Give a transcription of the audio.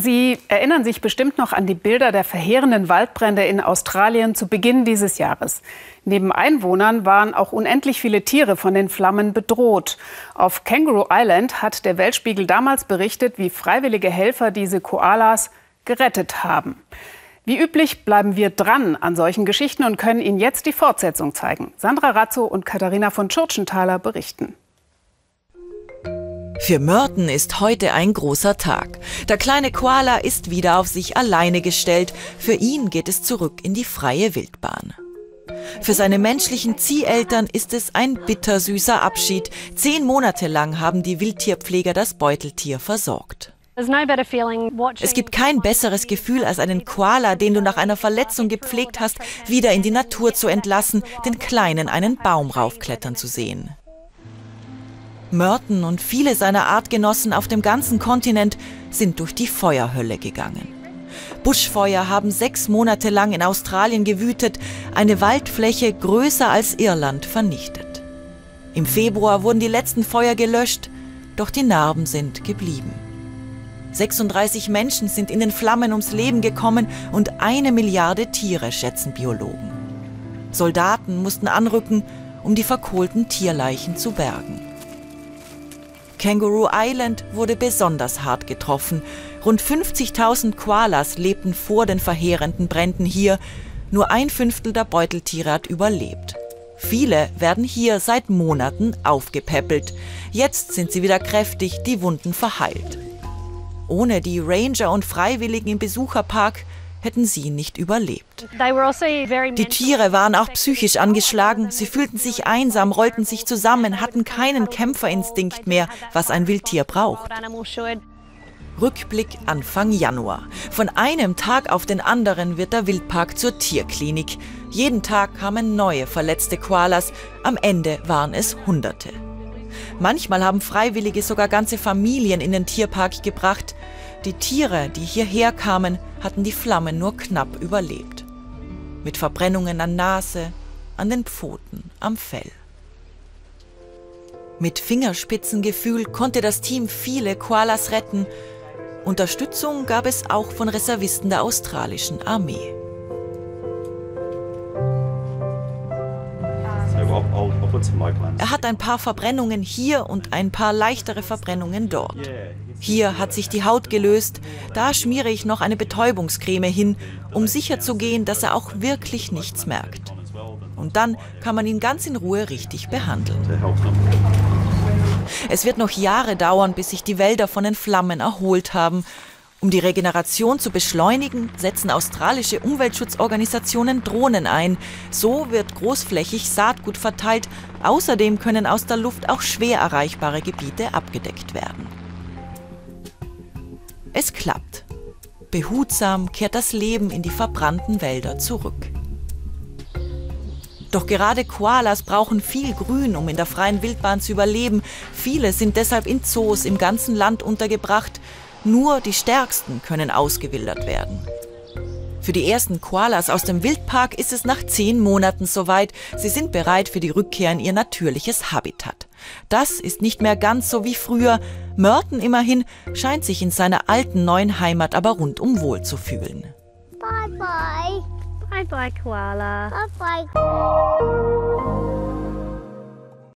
Sie erinnern sich bestimmt noch an die Bilder der verheerenden Waldbrände in Australien zu Beginn dieses Jahres. Neben Einwohnern waren auch unendlich viele Tiere von den Flammen bedroht. Auf Kangaroo Island hat der Weltspiegel damals berichtet, wie freiwillige Helfer diese Koalas gerettet haben. Wie üblich bleiben wir dran an solchen Geschichten und können Ihnen jetzt die Fortsetzung zeigen. Sandra Razzo und Katharina von Schurchenthaler berichten. Für Merton ist heute ein großer Tag. Der kleine Koala ist wieder auf sich alleine gestellt. Für ihn geht es zurück in die freie Wildbahn. Für seine menschlichen Zieheltern ist es ein bittersüßer Abschied. Zehn Monate lang haben die Wildtierpfleger das Beuteltier versorgt. Es gibt kein besseres Gefühl, als einen Koala, den du nach einer Verletzung gepflegt hast, wieder in die Natur zu entlassen, den Kleinen einen Baum raufklettern zu sehen. Merton und viele seiner Artgenossen auf dem ganzen Kontinent sind durch die Feuerhölle gegangen. Buschfeuer haben sechs Monate lang in Australien gewütet, eine Waldfläche größer als Irland vernichtet. Im Februar wurden die letzten Feuer gelöscht, doch die Narben sind geblieben. 36 Menschen sind in den Flammen ums Leben gekommen und eine Milliarde Tiere, schätzen Biologen. Soldaten mussten anrücken, um die verkohlten Tierleichen zu bergen. Kangaroo Island wurde besonders hart getroffen. Rund 50.000 Koalas lebten vor den verheerenden Bränden hier. Nur ein Fünftel der Beuteltiere hat überlebt. Viele werden hier seit Monaten aufgepäppelt. Jetzt sind sie wieder kräftig, die Wunden verheilt. Ohne die Ranger und Freiwilligen im Besucherpark hätten sie nicht überlebt. Also die Tiere waren auch psychisch angeschlagen, sie fühlten sich einsam, rollten sich zusammen, hatten keinen Kämpferinstinkt mehr, was ein Wildtier braucht. Rückblick Anfang Januar. Von einem Tag auf den anderen wird der Wildpark zur Tierklinik. Jeden Tag kamen neue verletzte Koalas, am Ende waren es Hunderte. Manchmal haben Freiwillige sogar ganze Familien in den Tierpark gebracht. Die Tiere, die hierher kamen, hatten die Flammen nur knapp überlebt. Mit Verbrennungen an Nase, an den Pfoten, am Fell. Mit Fingerspitzengefühl konnte das Team viele Koalas retten. Unterstützung gab es auch von Reservisten der australischen Armee. Er hat ein paar Verbrennungen hier und ein paar leichtere Verbrennungen dort. Hier hat sich die Haut gelöst, da schmiere ich noch eine Betäubungscreme hin, um sicherzugehen, dass er auch wirklich nichts merkt. Und dann kann man ihn ganz in Ruhe richtig behandeln. Es wird noch Jahre dauern, bis sich die Wälder von den Flammen erholt haben. Um die Regeneration zu beschleunigen, setzen australische Umweltschutzorganisationen Drohnen ein. So wird großflächig Saatgut verteilt. Außerdem können aus der Luft auch schwer erreichbare Gebiete abgedeckt werden. Es klappt. Behutsam kehrt das Leben in die verbrannten Wälder zurück. Doch gerade Koalas brauchen viel Grün, um in der freien Wildbahn zu überleben. Viele sind deshalb in Zoos im ganzen Land untergebracht. Nur die Stärksten können ausgewildert werden. Für die ersten Koalas aus dem Wildpark ist es nach zehn Monaten soweit. Sie sind bereit für die Rückkehr in ihr natürliches Habitat. Das ist nicht mehr ganz so wie früher. Merton immerhin scheint sich in seiner alten neuen Heimat aber rundum wohl zu fühlen. Bye bye. Bye bye, Koala. Bye bye.